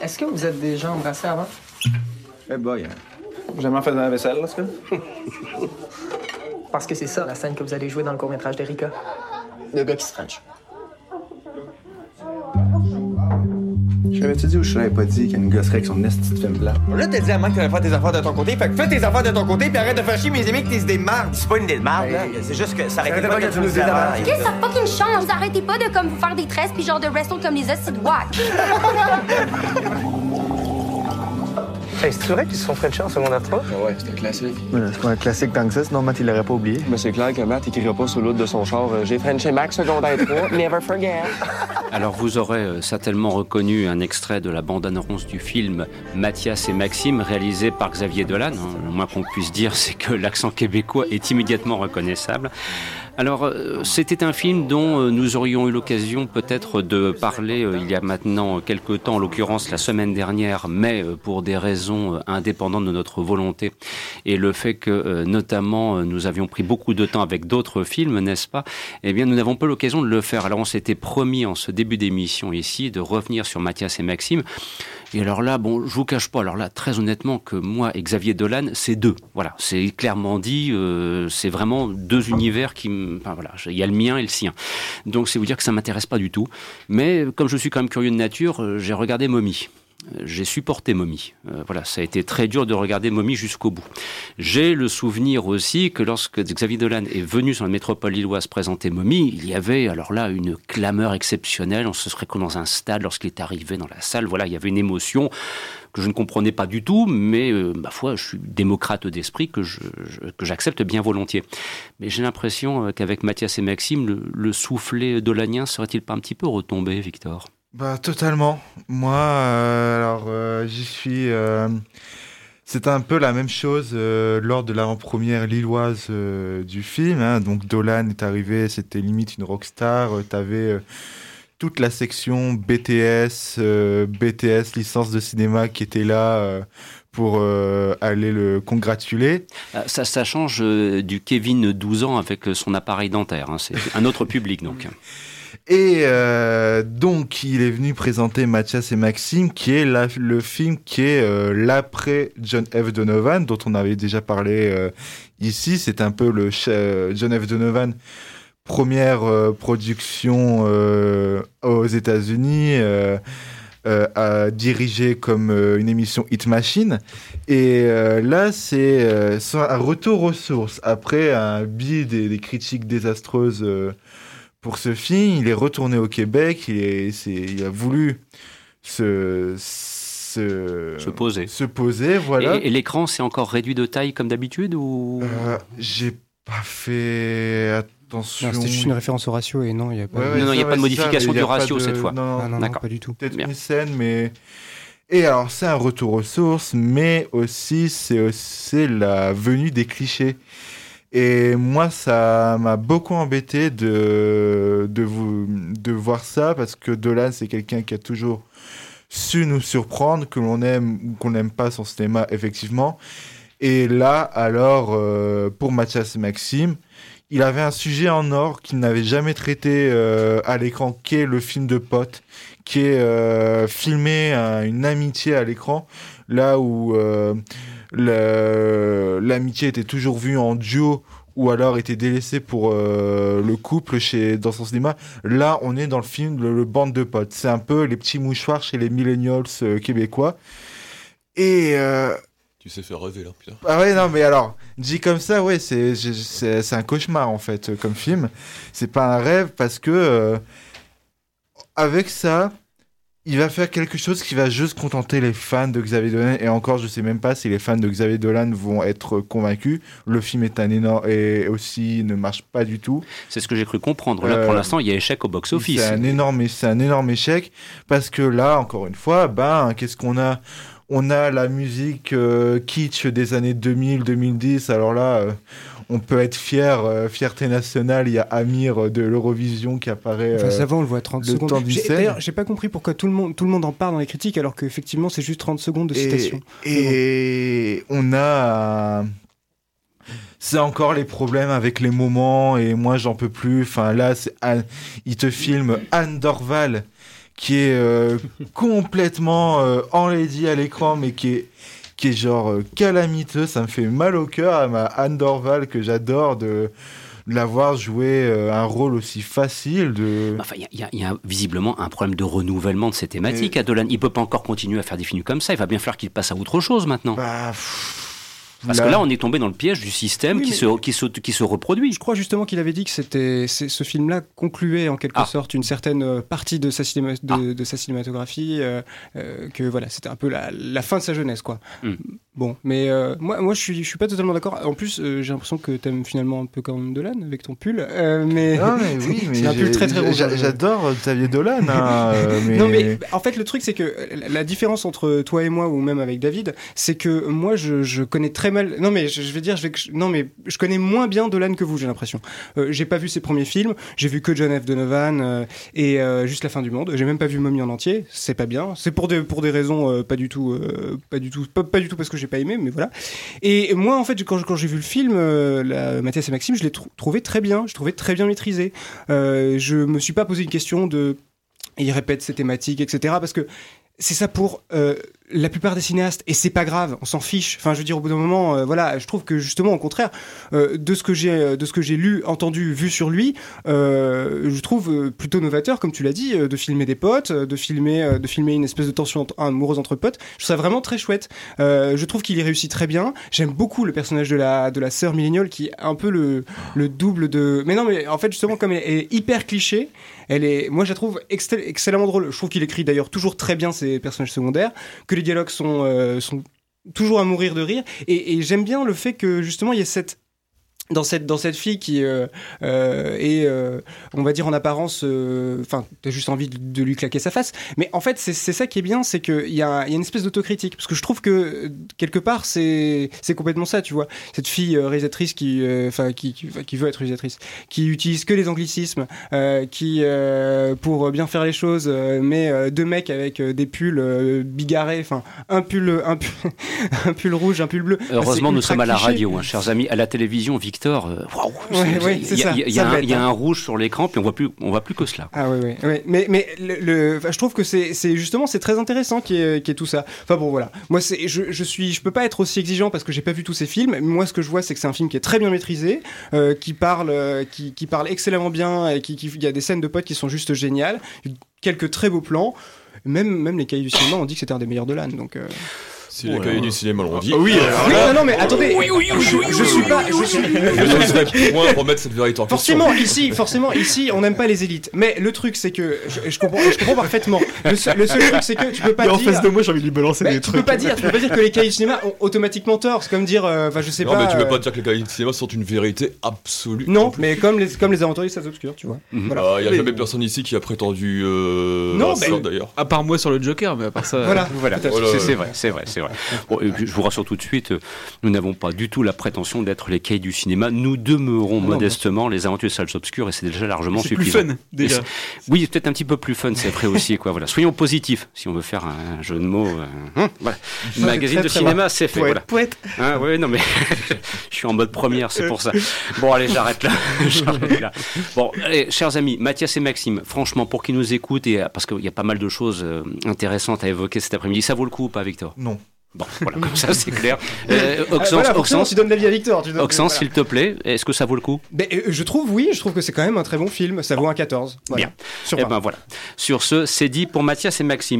Est-ce que vous êtes déjà embrassé avant? Eh boy, hein. jamais fait de la vaisselle, là, ce que? Parce que c'est ça, la scène que vous allez jouer dans le court-métrage d'Erika. Le gars qui se French. J'avais-tu dit ou je t'avais pas dit a une gosserie avec son esti de film plat? Là, t'as dit à Mike que t'allais faire tes affaires de ton côté. Fait que fais tes affaires de ton côté, puis arrête de faire chier mes amis avec tes idées de merde. C'est pas une idée de merde, là. C'est juste que ça arrêtait Arrêtez pas que tu nous dises avant. Qu'est-ce que ça fucking change? Vous arrêtez pas de comme vous faire des tresses puis genre de wrestle comme les hosties de whack. Hey, c'est vrai qu'ils se sont Frenchés en secondaire 3? Ouais, c'était classique. C'est pas un classique tant que ça, sinon Matt, il l'aurait pas oublié. Mais c'est clair que Matt écrira pas sur l'autre de son char. euh, J'ai Frenché Max secondaire 3, never forget. Alors vous aurez euh, certainement reconnu un extrait de la bande-annonce du film Mathias et Maxime réalisé par Xavier Dolan. hein. Le moins qu'on puisse dire c'est que l'accent québécois est immédiatement reconnaissable. Alors euh, c'était un film dont euh, nous aurions eu l'occasion peut-être de parler euh, il y a maintenant quelques temps, en l'occurrence la semaine dernière, mais pour des raisons indépendantes de notre volonté et le fait que notamment nous avions pris beaucoup de temps avec d'autres films, n'est-ce pas? Eh bien nous n'avons pas l'occasion de le faire. Alors on s'était promis en ce début d'émission ici de revenir sur Mathias et Maxime. Et alors là, bon, je vous cache pas, alors là, très honnêtement, que moi et Xavier Dolan, c'est deux. Voilà, c'est clairement dit, euh, c'est vraiment deux univers qui, enfin voilà, il y a le mien et le sien. Donc c'est vous dire que ça m'intéresse pas du tout. Mais comme je suis quand même curieux de nature, euh, j'ai regardé Mommy. J'ai supporté Mommy. Euh, voilà, ça a été très dur de regarder Mommy jusqu'au bout. J'ai le souvenir aussi que lorsque Xavier Dolan est venu sur la métropole lilloise présenter Mommy, il y avait alors là une clameur exceptionnelle. On se serait comme dans un stade lorsqu'il est arrivé dans la salle. Voilà, il y avait une émotion que je ne comprenais pas du tout, mais euh, ma foi, je suis démocrate d'esprit que j'accepte bien volontiers. Mais j'ai l'impression euh, qu'avec Mathias et Maxime, le, le soufflet dolanien serait-il pas un petit peu retombé, Victor? Bah totalement. Moi, euh, alors euh, j'y suis. euh, c'est un peu la même chose euh, lors de l'avant-première lilloise du film. hein. Donc Dolan est arrivé, c'était limite une rockstar. T'avais toute la section BTS, BTS licence de cinéma qui était là pour euh, aller le congratuler. Ça, ça change euh, du Kevin 12 ans avec son appareil dentaire. hein. C'est un autre public donc. Et euh, donc, il est venu présenter Mathias et Maxime, qui est le film qui est euh, l'après John F. Donovan, dont on avait déjà parlé euh, ici. C'est un peu le John F. Donovan, première production aux États-Unis. à diriger comme une émission Hit Machine. Et là, c'est un retour aux sources. Après un biais des, des critiques désastreuses pour ce film, il est retourné au Québec, il, est, c'est- il a voulu se, se, Se poser. se poser, voilà. Et, et l'écran, c'est encore réduit de taille comme d'habitude ou? Euh, J'ai pas fait attention. C'était juste une référence au ratio et non, il n'y a pas. Ouais, ouais, Non, non, il y a pas de ça, modification du ratio de- cette fois. Non, non, non, pas du tout. peut-être une scène, mais. Et alors, c'est un retour aux sources, mais aussi, c'est la venue des clichés. Et moi, ça m'a beaucoup embêté de, de, vous, de voir ça, parce que Dolan, c'est quelqu'un qui a toujours su nous surprendre, que l'on aime ou qu'on n'aime pas son cinéma, effectivement. Et là, alors, euh, pour Mathias et Maxime, il avait un sujet en or qu'il n'avait jamais traité euh, à l'écran, qui est le film de potes, qui est euh, filmé à une amitié à l'écran, là où euh, l'amitié était toujours vue en duo ou alors était délaissée pour euh, le couple chez dans son cinéma. Là, on est dans le film le, le bande de potes. C'est un peu les petits mouchoirs chez les millennials euh, québécois. Et euh, Tu sais faire rêver là, putain. ah ouais, non, mais alors, dit comme ça, ouais, c'est c'est un cauchemar en fait, euh, comme film. C'est pas un rêve parce que avec ça, il va faire quelque chose qui va juste contenter les fans de Xavier Dolan. Et encore, je sais même pas si les fans de Xavier Dolan vont être convaincus. Le film est un énorme et aussi ne marche pas du tout. C'est ce que j'ai cru comprendre. Là, Euh, pour l'instant, il y a échec au box-office. C'est un énorme, c'est un énorme échec parce que là, encore une fois, ben, qu'est-ce qu'on a? On a la musique euh, kitsch des années 2000-2010. Alors là, euh, on peut être fier, euh, fierté nationale. Il y a Amir euh, de l'Eurovision qui apparaît. Enfin, euh, ça va, on le voit 30 le secondes. D'ailleurs, j'ai pas compris pourquoi tout le monde, tout le monde en parle dans les critiques alors qu'effectivement c'est juste 30 secondes de citation. Et, on a. C'est encore les problèmes avec les moments et moi j'en peux plus. Enfin là, c'est Anne- il te filme Anne Dorval qui est euh, complètement euh, enlaidi à l'écran, mais qui est qui est genre euh, calamiteux. Ça me fait mal au cœur à ma Anne Dorval que j'adore de l'avoir joué euh, un rôle aussi facile de Enfin, il y a- y, y visiblement un problème de renouvellement de ces thématiques à Dolan. Il peut pas encore continuer à faire des films comme ça. Il va bien falloir qu'il passe à autre chose maintenant. Bah, Parce que là, on est tombé dans le piège du système Oui, qui, mais- se, qui, se, qui se reproduit. Je crois justement qu'il avait dit que c'était ce film-là concluait en quelque Ah. sorte une certaine euh, partie de sa, cinéma- de, de sa cinématographie, euh, euh, que voilà, c'était un peu la, la fin de sa jeunesse, quoi. Hmm. Bon, mais euh, moi, moi, je suis, je suis pas totalement d'accord. En plus, euh, j'ai l'impression que t'aimes finalement un peu quand même Dolan avec ton pull, euh, mais. Non, mais oui, mais c'est un pull très très rouge. j'a- J'adore Xavier Dolan, hein, euh, mais... Non mais en fait le truc c'est que la- différence entre toi et moi ou même avec David c'est que moi je, je connais très mal non mais je, je vais dire je vais non mais je connais moins bien Dolan que vous j'ai l'impression j'ai pas vu ses premiers films j'ai vu que John F Donovan et juste la fin du monde j'ai même pas vu Mommy en entier c'est pas bien c'est pour des pour des raisons pas du tout pas du tout pas, pas du tout parce que j'ai pas aimé mais voilà et moi en fait quand, j'ai vu le film euh, la, Mathias et Maxime je l'ai trou- trouvé très bien je trouvais très bien maîtrisé euh, je me suis pas posé une question de il répète ses thématiques, etc. Parce que c'est ça pour euh, la plupart des cinéastes, et c'est pas grave, on s'en fiche. Enfin, je veux dire, au bout d'un moment, euh, voilà, je trouve que justement, au contraire, euh, de ce que j'ai, de ce que j'ai lu, entendu, vu sur lui, je trouve plutôt novateur, comme tu l'as dit, de filmer des potes, de filmer, de filmer une espèce de tension amoureuse entre potes. Je trouve ça vraiment très chouette. Je trouve qu'il y réussit très bien. J'aime beaucoup le personnage de la de la sœur milléniale qui est un peu le le double de. Mais non, mais en fait, justement, comme elle est hyper cliché, elle est, moi, je la trouve excell- excellemment drôle. Je trouve qu'il écrit d'ailleurs toujours très bien ses personnages secondaires, que les dialogues sont, euh, sont toujours à mourir de rire. Et, et j'aime bien le fait que justement, il y ait cette dans cette dans cette fille qui euh, euh, est euh, on va dire en apparence enfin t'as juste envie de, de lui claquer sa face mais en fait c'est ça qui est bien c'est que il y a, il y a une espèce d'autocritique parce que je trouve que quelque part c'est c'est complètement ça tu vois cette fille réalisatrice qui enfin qui, qui qui veut être réalisatrice qui utilise que les anglicismes qui pour bien faire les choses met deux mecs avec des pulls bigarrés enfin un pull un pull un pull rouge un pull bleu Enfin, Heureusement, nous sommes à la cliché. radio, hein, chers amis. À la télévision, Victor, euh, ouais, il y a- y y un- bête, il y a un rouge sur l'écran, puis on voit plus, on voit plus que cela. Ah oui, oui, oui. Mais, mais le, le- enfin, je trouve que c'est justement c'est très intéressant y ait tout ça. Enfin bon, voilà. Moi, c'est je, je suis, je peux pas être aussi exigeant parce que j'ai pas vu tous ces films. Mais Moi, ce que je vois, c'est que c'est un film qui est très bien maîtrisé, euh, qui parle, euh, qui, qui parle excellemment bien, et qui, qui- il y a des scènes de potes qui sont juste géniales, quelques très beaux plans. Même, même les cahiers du cinéma ont dit que c'était un des meilleurs de l'âne. Donc. euh, Si les cahiers du cinéma l'ont dit. Oui, non, non, mais attendez, je, je suis pas, je suis, Je point pour mettre cette vérité en question. Forcément, ici, forcément, ici, on n'aime pas les élites. Mais le truc, c'est que je, je comprends, je comprends parfaitement. Le seul, le seul truc, c'est que tu peux pas en dire. face de moi, j'ai envie de lui balancer Mais des tu trucs. peux pas dire, tu peux pas dire que les cahiers du cinéma ont automatiquement tort. C'est comme dire, euh, enfin, je sais Non, pas. mais tu peux euh, pas dire que les cahiers du cinéma sont une vérité absolue. Non, mais comme les, comme les aventuriers des Stades obscurs, tu vois. Ah, Il y a Mais- jamais personne ici qui a prétendu. Euh, Non, ça, d'ailleurs. À part moi sur le Joker, mais à part ça. Voilà. Voilà, ouais. c'est vrai, c'est vrai, c'est vrai. Bon, et puis, je vous rassure tout de suite, nous n'avons pas du tout la prétention d'être les cahiers du cinéma. Nous demeurons non, modestement les aventuriers des salles obscures et c'est déjà largement C'est plus suffisant. fun, déjà. Oui, peut-être un petit peu plus fun, c'est vrai aussi, quoi. Voilà, soyons positifs, si on veut faire un jeu de mots. euh, hein. Magazine très, de très cinéma, c'est fait. Voilà. Poète. Ah ouais, non mais je suis en mode première, c'est pour ça. Bon allez, j'arrête là. J'arrête là. Bon, allez, chers amis, Mathias et Maxime, franchement, pour qu'ils nous écoutent et euh, parce qu'il y a pas mal de choses euh, intéressantes à évoquer cet après-midi, ça vaut le coup ou pas, Victor? Non. Bon, voilà, comme ça c'est clair. Euh, Oxens, voilà, Oxens, tu donnes l'avis à Victor. Tu donnes- Oxens, voilà. s'il te plaît, est-ce que ça vaut le coup? Ben, euh, je trouve, oui, je trouve que c'est quand même un très bon film. Ça vaut un 14. Voilà. Bien. Sur Eh 20. ben voilà. Sur ce, c'est dit pour Mathias et Maxime.